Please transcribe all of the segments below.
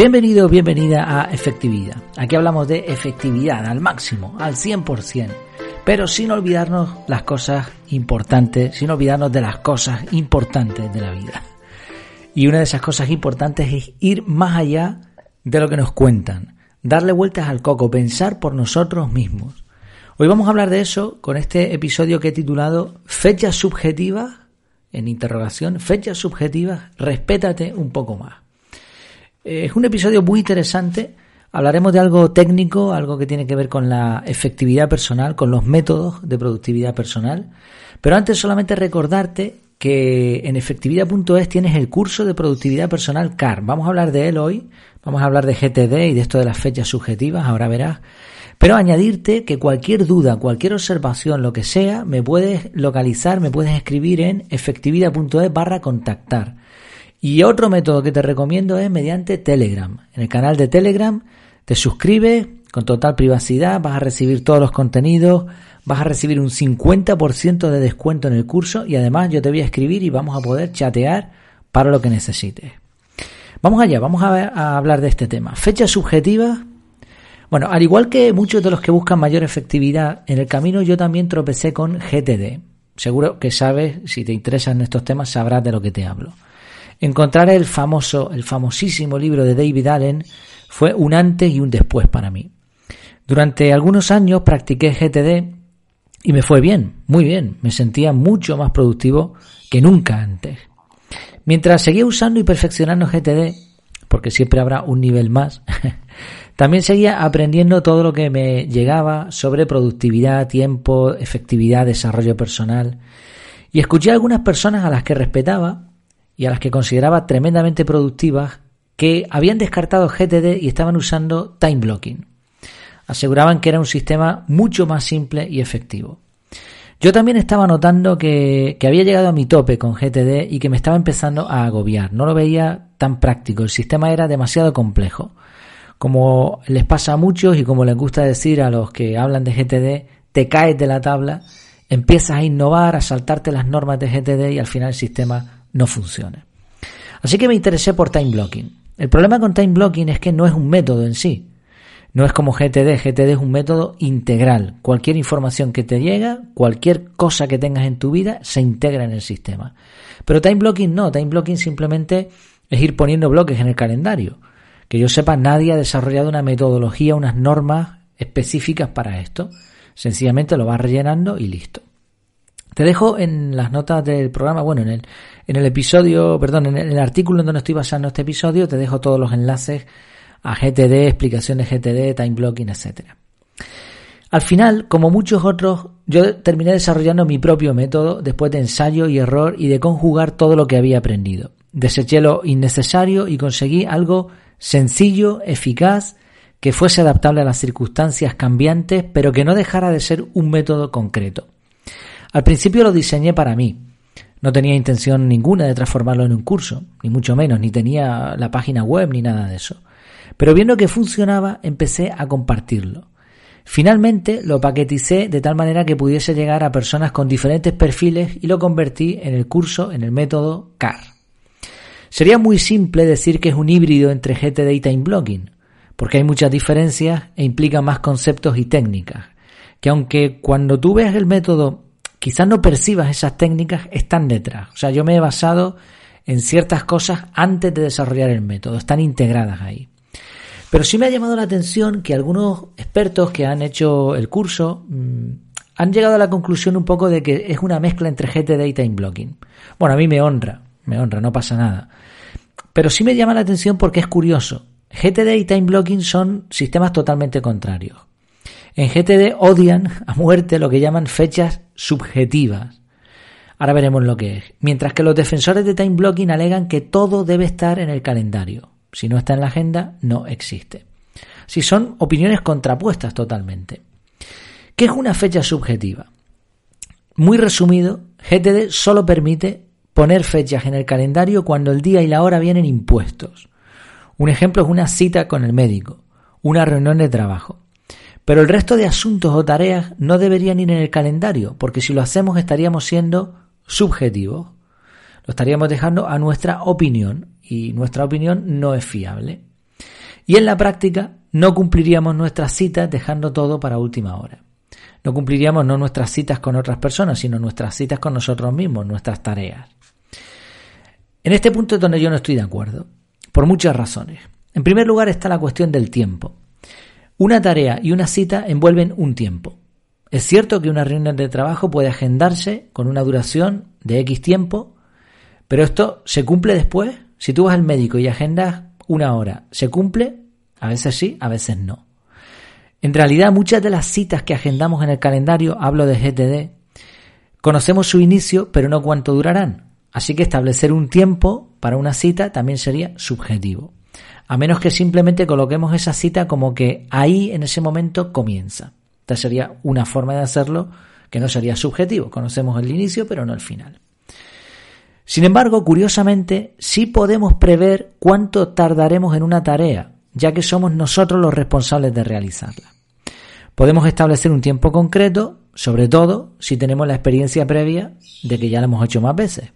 Bienvenido, bienvenida a Efectividad. Aquí hablamos de efectividad al máximo, al 100%, pero sin olvidarnos las cosas importantes, sin olvidarnos de las cosas importantes de la vida. Y una de esas cosas importantes es ir más allá de lo que nos cuentan, darle vueltas al coco, pensar por nosotros mismos. Hoy vamos a hablar de eso con este episodio que he titulado Fechas subjetivas, en interrogación, fechas subjetivas, respétate un poco más. Eh, es un episodio muy interesante. Hablaremos de algo técnico, algo que tiene que ver con la efectividad personal, con los métodos de productividad personal. Pero antes solamente recordarte que en efectividad.es tienes el curso de productividad personal CAR. Vamos a hablar de él hoy. Vamos a hablar de GTD y de esto de las fechas subjetivas, ahora verás. Pero añadirte que cualquier duda, cualquier observación, lo que sea, me puedes localizar, me puedes escribir en efectividad.es barra contactar. Y otro método que te recomiendo es mediante Telegram. En el canal de Telegram te suscribes con total privacidad, vas a recibir todos los contenidos, vas a recibir un 50% de descuento en el curso y además yo te voy a escribir y vamos a poder chatear para lo que necesites. Vamos allá, vamos a, hablar de este tema. Fecha subjetiva. Bueno, al igual que muchos de los que buscan mayor efectividad, en el camino yo también tropecé con GTD. Seguro que sabes, si te interesan estos temas, sabrás de lo que te hablo. Encontrar el famoso, el famosísimo libro de David Allen fue un antes y un después para mí. Durante algunos años practiqué GTD y me fue bien, muy bien. Me sentía mucho más productivo que nunca antes. Mientras seguía usando y perfeccionando GTD, porque siempre habrá un nivel más, también seguía aprendiendo todo lo que me llegaba sobre productividad, tiempo, efectividad, desarrollo personal. Y escuché a algunas personas a las que respetaba y a las que consideraba tremendamente productivas que habían descartado GTD y estaban usando time blocking. Aseguraban que era un sistema mucho más simple y efectivo. Yo también estaba notando que, que, había llegado a mi tope con GTD y que me estaba empezando a agobiar. No lo veía tan práctico, el sistema era demasiado complejo. Como les pasa a muchos y como les gusta decir a los que hablan de GTD, te caes de la tabla, empiezas a innovar, a saltarte las normas de GTD y al final el sistema no funciona. Así que me interesé por time blocking. El problema con time blocking es que no es un método en sí. No es como GTD, GTD es un método integral. Cualquier información que te llega, cualquier cosa que tengas en tu vida, se integra en el sistema. Pero time blocking no, time blocking simplemente es ir poniendo bloques en el calendario. Que yo sepa, nadie ha desarrollado una metodología, unas normas específicas para esto. Sencillamente lo vas rellenando y listo. Te dejo en las notas del programa, bueno, en el, en el episodio, perdón, en el, artículo en donde estoy basando este episodio, te dejo todos los enlaces a GTD, explicaciones GTD, time blocking, etcétera. Al final, como muchos otros, yo terminé desarrollando mi propio método después de ensayo y error y de conjugar todo lo que había aprendido. Deseché lo innecesario y conseguí algo sencillo, eficaz, que fuese adaptable a las circunstancias cambiantes, pero que no dejara de ser un método concreto. Al principio lo diseñé para mí. No tenía intención ninguna de transformarlo en un curso, ni mucho menos, ni tenía la página web ni nada de eso. Pero viendo que funcionaba, empecé a compartirlo. Finalmente lo paqueticé de tal manera que pudiese llegar a personas con diferentes perfiles y lo convertí en el curso, en el método CAR. Sería muy simple decir que es un híbrido entre GTD y Time Blocking, porque hay muchas diferencias e implica más conceptos y técnicas, que aunque cuando tú veas el método quizás no percibas esas técnicas, están detrás. O sea, yo me he basado en ciertas cosas antes de desarrollar el método, están integradas ahí. Pero sí me ha llamado la atención que algunos expertos que han hecho el curso mmm, han llegado a la conclusión un poco de que es una mezcla entre GTD y time blocking. Bueno, a mí me honra, me honra, no pasa nada. Pero sí me llama la atención porque es curioso. GTD y time blocking son sistemas totalmente contrarios. En GTD odian a muerte lo que llaman fechas subjetivas. Ahora veremos lo que es. Mientras que los defensores de time blocking alegan que todo debe estar en el calendario. Si no está en la agenda, no existe. Si son opiniones contrapuestas totalmente. ¿Qué es una fecha subjetiva? Muy resumido, GTD solo permite poner fechas en el calendario cuando el día y la hora vienen impuestos. Un ejemplo es una cita con el médico, una reunión de trabajo. Pero el resto de asuntos o tareas no deberían ir en el calendario, porque si lo hacemos estaríamos siendo subjetivos. Lo estaríamos dejando a nuestra opinión y nuestra opinión no es fiable. Y en la práctica no cumpliríamos nuestras citas dejando todo para última hora. No cumpliríamos no nuestras citas con otras personas, sino nuestras citas con nosotros mismos, nuestras tareas. En este punto es donde yo no estoy de acuerdo, por muchas razones. En primer lugar está la cuestión del tiempo. Una tarea y una cita envuelven un tiempo. Es cierto que una reunión de trabajo puede agendarse con una duración de X tiempo, pero esto se cumple después. Si tú vas al médico y agendas una hora, ¿se cumple? A veces sí, a veces no. En realidad muchas de las citas que agendamos en el calendario, hablo de GTD, conocemos su inicio, pero no cuánto durarán. Así que establecer un tiempo para una cita también sería subjetivo. A menos que simplemente coloquemos esa cita como que ahí en ese momento comienza. Esta sería una forma de hacerlo que no sería subjetivo. Conocemos el inicio pero no el final. Sin embargo, curiosamente, sí podemos prever cuánto tardaremos en una tarea, ya que somos nosotros los responsables de realizarla. Podemos establecer un tiempo concreto, sobre todo si tenemos la experiencia previa de que ya lo hemos hecho más veces.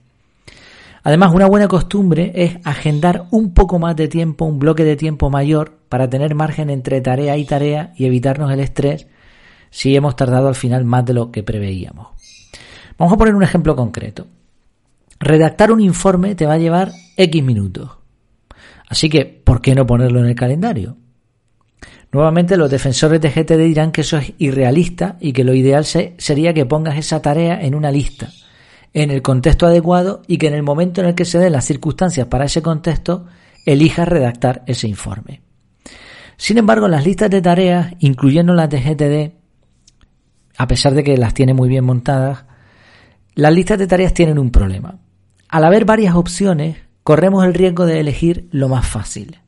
Además, una buena costumbre es agendar un poco más de tiempo, un bloque de tiempo mayor, para tener margen entre tarea y tarea y evitarnos el estrés si hemos tardado al final más de lo que preveíamos. Vamos a poner un ejemplo concreto. Redactar un informe te va a llevar X minutos. Así que, ¿por qué no ponerlo en el calendario? Nuevamente los defensores de GTD dirán que eso es irrealista y que lo ideal sería que pongas esa tarea en una lista en el contexto adecuado y que en el momento en el que se den las circunstancias para ese contexto, elijas redactar ese informe. Sin embargo, las listas de tareas, incluyendo las de GTD, a pesar de que las tiene muy bien montadas, las listas de tareas tienen un problema. Al haber varias opciones, corremos el riesgo de elegir lo más fácil.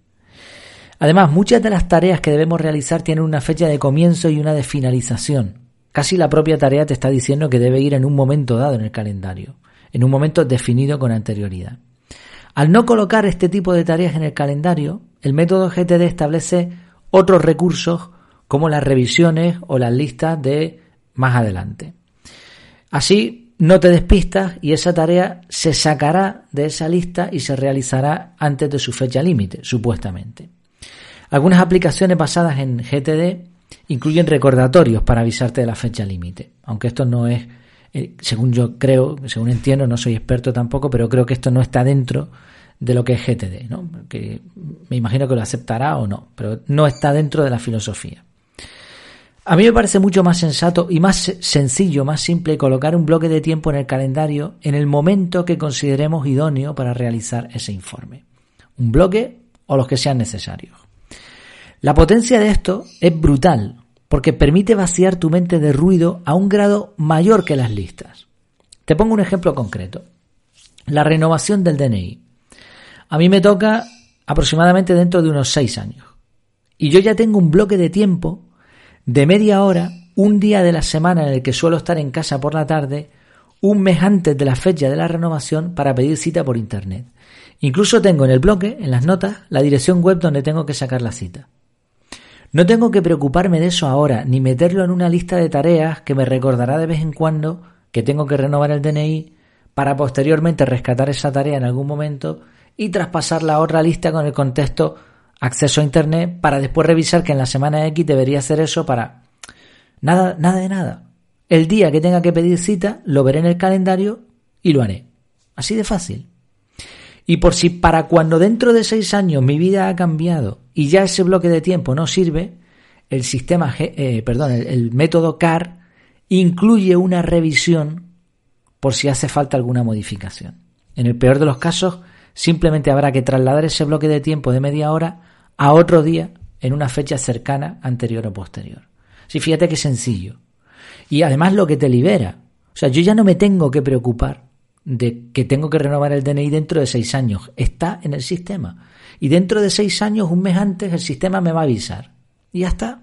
Además, muchas de las tareas que debemos realizar tienen una fecha de comienzo y una de finalización. Casi la propia tarea te está diciendo que debe ir en un momento dado en el calendario, en un momento definido con anterioridad. Al no colocar este tipo de tareas en el calendario, el método GTD establece otros recursos como las revisiones o las listas de más adelante. Así no te despistas y esa tarea se sacará de esa lista y se realizará antes de su fecha límite, supuestamente. Algunas aplicaciones basadas en GTD incluyen recordatorios para avisarte de la fecha límite. Aunque esto no es, eh, según yo creo, según entiendo, no soy experto tampoco, pero creo que esto no está dentro de lo que es GTD, ¿no? Que me imagino que lo aceptará o no, pero no está dentro de la filosofía. A mí me parece mucho más sensato y más sencillo, más simple colocar un bloque de tiempo en el calendario en el momento que consideremos idóneo para realizar ese informe. Un bloque o los que sean necesarios. La potencia de esto es brutal, porque permite vaciar tu mente de ruido a un grado mayor que las listas. Te pongo un ejemplo concreto. La renovación del DNI. A mí me toca aproximadamente dentro de unos seis años. Y yo ya tengo un bloque de tiempo de media hora, un día de la semana en el que suelo estar en casa por la tarde, un mes antes de la fecha de la renovación para pedir cita por internet. Incluso tengo en el bloque, en las notas, la dirección web donde tengo que sacar la cita. No tengo que preocuparme de eso ahora, ni meterlo en una lista de tareas que me recordará de vez en cuando que tengo que renovar el DNI para posteriormente rescatar esa tarea en algún momento y traspasarla a otra lista con el contexto acceso a Internet para después revisar que en la semana X debería hacer eso para... Nada, nada de nada. El día que tenga que pedir cita, lo veré en el calendario y lo haré. Así de fácil. Y por si para cuando dentro de seis años mi vida ha cambiado y ya ese bloque de tiempo no sirve, el sistema, eh, perdón, el, método CAR incluye una revisión por si hace falta alguna modificación. En el peor de los casos, simplemente habrá que trasladar ese bloque de tiempo de media hora a otro día en una fecha cercana, anterior o posterior. Sí, fíjate qué sencillo. Y además lo que te libera. O sea, yo ya no me tengo que preocupar de que tengo que renovar el DNI dentro de seis años. Está en el sistema. Y dentro de seis años, un mes antes, el sistema me va a avisar. Y ya está.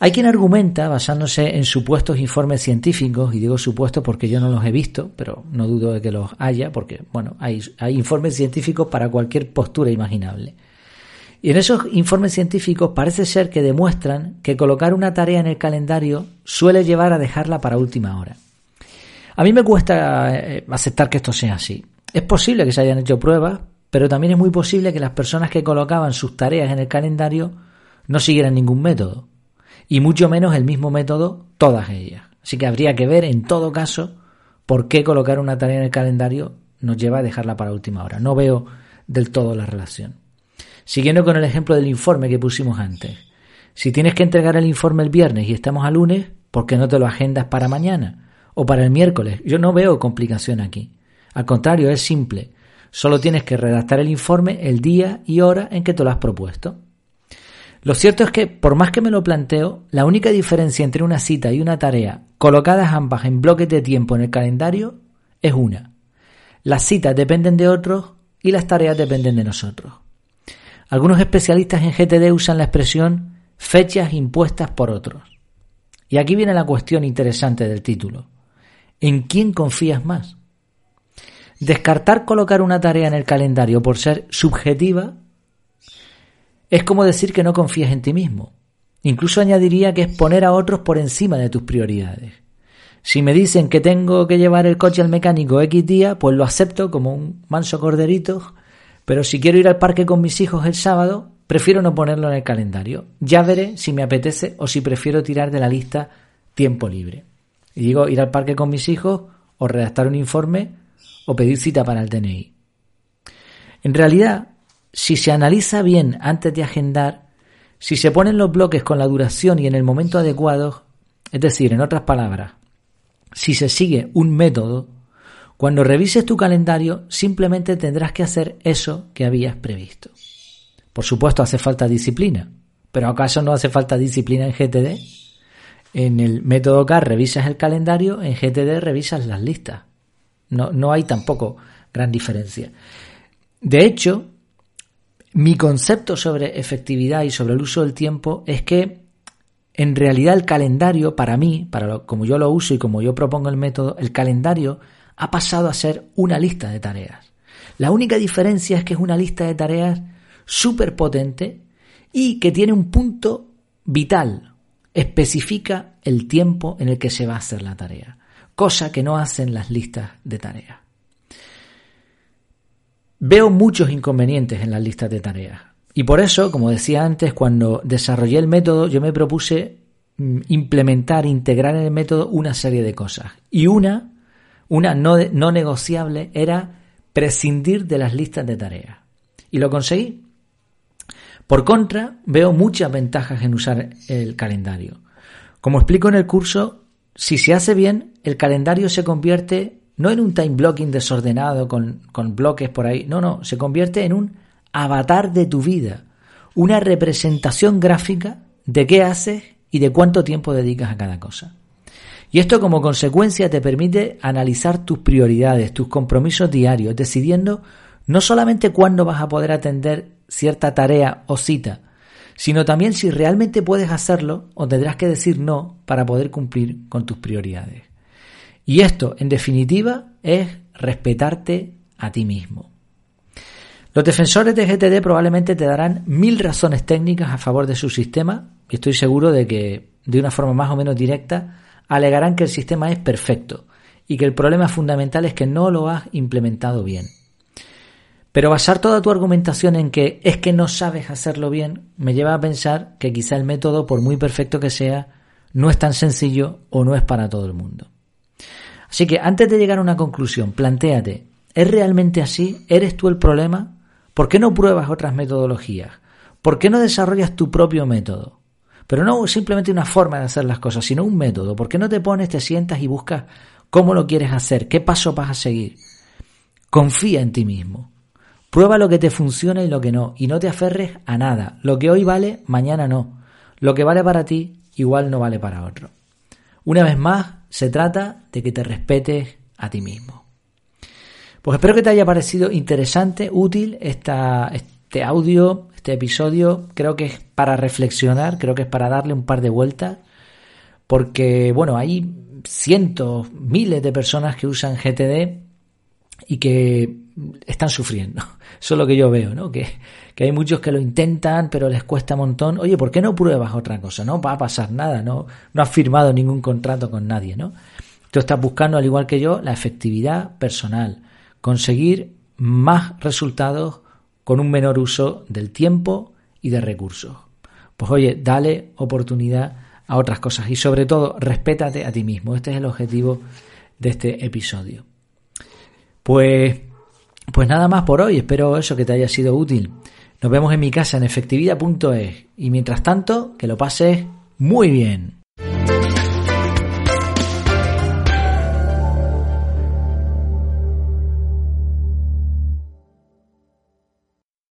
Hay quien argumenta, basándose en supuestos informes científicos, y digo supuestos porque yo no los he visto, pero no dudo de que los haya, porque, bueno, hay, hay informes científicos para cualquier postura imaginable. Y en esos informes científicos parece ser que demuestran que colocar una tarea en el calendario suele llevar a dejarla para última hora. A mí me cuesta eh, aceptar que esto sea así. Es posible que se hayan hecho pruebas, pero también es muy posible que las personas que colocaban sus tareas en el calendario no siguieran ningún método, y mucho menos el mismo método todas ellas. Así que habría que ver en todo caso por qué colocar una tarea en el calendario nos lleva a dejarla para última hora. No veo del todo la relación. Siguiendo con el ejemplo del informe que pusimos antes. Si tienes que entregar el informe el viernes y estamos a lunes, ¿por qué no te lo agendas para mañana? O para el miércoles. Yo no veo complicación aquí. Al contrario, es simple. Solo tienes que redactar el informe el día y hora en que te lo has propuesto. Lo cierto es que, por más que me lo planteo, la única diferencia entre una cita y una tarea, colocadas ambas en bloques de tiempo en el calendario, es una. Las citas dependen de otros y las tareas dependen de nosotros. Algunos especialistas en GTD usan la expresión fechas impuestas por otros. Y aquí viene la cuestión interesante del título. ¿En quién confías más? Descartar colocar una tarea en el calendario por ser subjetiva es como decir que no confías en ti mismo. Incluso añadiría que es poner a otros por encima de tus prioridades. Si me dicen que tengo que llevar el coche al mecánico X día, pues lo acepto como un manso corderito, pero si quiero ir al parque con mis hijos el sábado, prefiero no ponerlo en el calendario. Ya veré si me apetece o si prefiero tirar de la lista tiempo libre. Y digo ir al parque con mis hijos o redactar un informe o pedir cita para el DNI. En realidad, si se analiza bien antes de agendar, si se ponen los bloques con la duración y en el momento adecuado, es decir, en otras palabras, si se sigue un método, cuando revises tu calendario simplemente tendrás que hacer eso que habías previsto. Por supuesto hace falta disciplina, pero ¿acaso no hace falta disciplina en GTD? En el método CAR revisas el calendario, en GTD revisas las listas. No, no hay tampoco gran diferencia. De hecho, mi concepto sobre efectividad y sobre el uso del tiempo es que en realidad el calendario, para mí, para como yo lo uso y como yo propongo el método, el calendario ha pasado a ser una lista de tareas. La única diferencia es que es una lista de tareas súper potente y que tiene un punto vital. Especifica el tiempo en el que se va a hacer la tarea, cosa que no hacen las listas de tareas. Veo muchos inconvenientes en las listas de tareas. Y por eso, como decía antes, cuando desarrollé el método, yo me propuse mm, implementar, integrar en el método una serie de cosas. Y una, una no, no negociable, era prescindir de las listas de tareas. Y lo conseguí. Por contra, veo muchas ventajas en usar el calendario. Como explico en el curso, si se hace bien, el calendario se convierte no en un time blocking desordenado con, con bloques por ahí, no, no, se convierte en un avatar de tu vida, una representación gráfica de qué haces y de cuánto tiempo dedicas a cada cosa. Y esto como consecuencia te permite analizar tus prioridades, tus compromisos diarios, decidiendo no solamente cuándo vas a poder atender cierta tarea o cita, sino también si realmente puedes hacerlo o tendrás que decir no para poder cumplir con tus prioridades. Y esto, en definitiva, es respetarte a ti mismo. Los defensores de GTD probablemente te darán mil razones técnicas a favor de su sistema y estoy seguro de que, de una forma más o menos directa, alegarán que el sistema es perfecto y que el problema fundamental es que no lo has implementado bien. Pero basar toda tu argumentación en que es que no sabes hacerlo bien me lleva a pensar que quizá el método, por muy perfecto que sea, no es tan sencillo o no es para todo el mundo. Así que antes de llegar a una conclusión, plantéate, ¿es realmente así? ¿Eres tú el problema? ¿Por qué no pruebas otras metodologías? ¿Por qué no desarrollas tu propio método? Pero no simplemente una forma de hacer las cosas, sino un método. ¿Por qué no te pones, te sientas y buscas cómo lo quieres hacer? ¿Qué paso vas a seguir? Confía en ti mismo. Prueba lo que te funciona y lo que no. Y no te aferres a nada. Lo que hoy vale, mañana no. Lo que vale para ti, igual no vale para otro. Una vez más, se trata de que te respetes a ti mismo. Pues espero que te haya parecido interesante, útil este audio, este episodio. Creo que es para reflexionar, creo que es para darle un par de vueltas. Porque, bueno, hay cientos, miles de personas que usan GTD y que están sufriendo. Eso es lo que yo veo, ¿no? Que, que hay muchos que lo intentan, pero les cuesta un montón. Oye, ¿por qué no pruebas otra cosa? No va a pasar nada, no, no has firmado ningún contrato con nadie, ¿no? Tú estás buscando, al igual que yo, la efectividad personal, conseguir más resultados con un menor uso del tiempo y de recursos. Pues oye, dale oportunidad a otras cosas y sobre todo respétate a ti mismo. Este es el objetivo de este episodio. Pues, pues nada más por hoy. Espero eso que te haya sido útil. Nos vemos en mi casa en efectividad.es y mientras tanto que lo pases muy bien.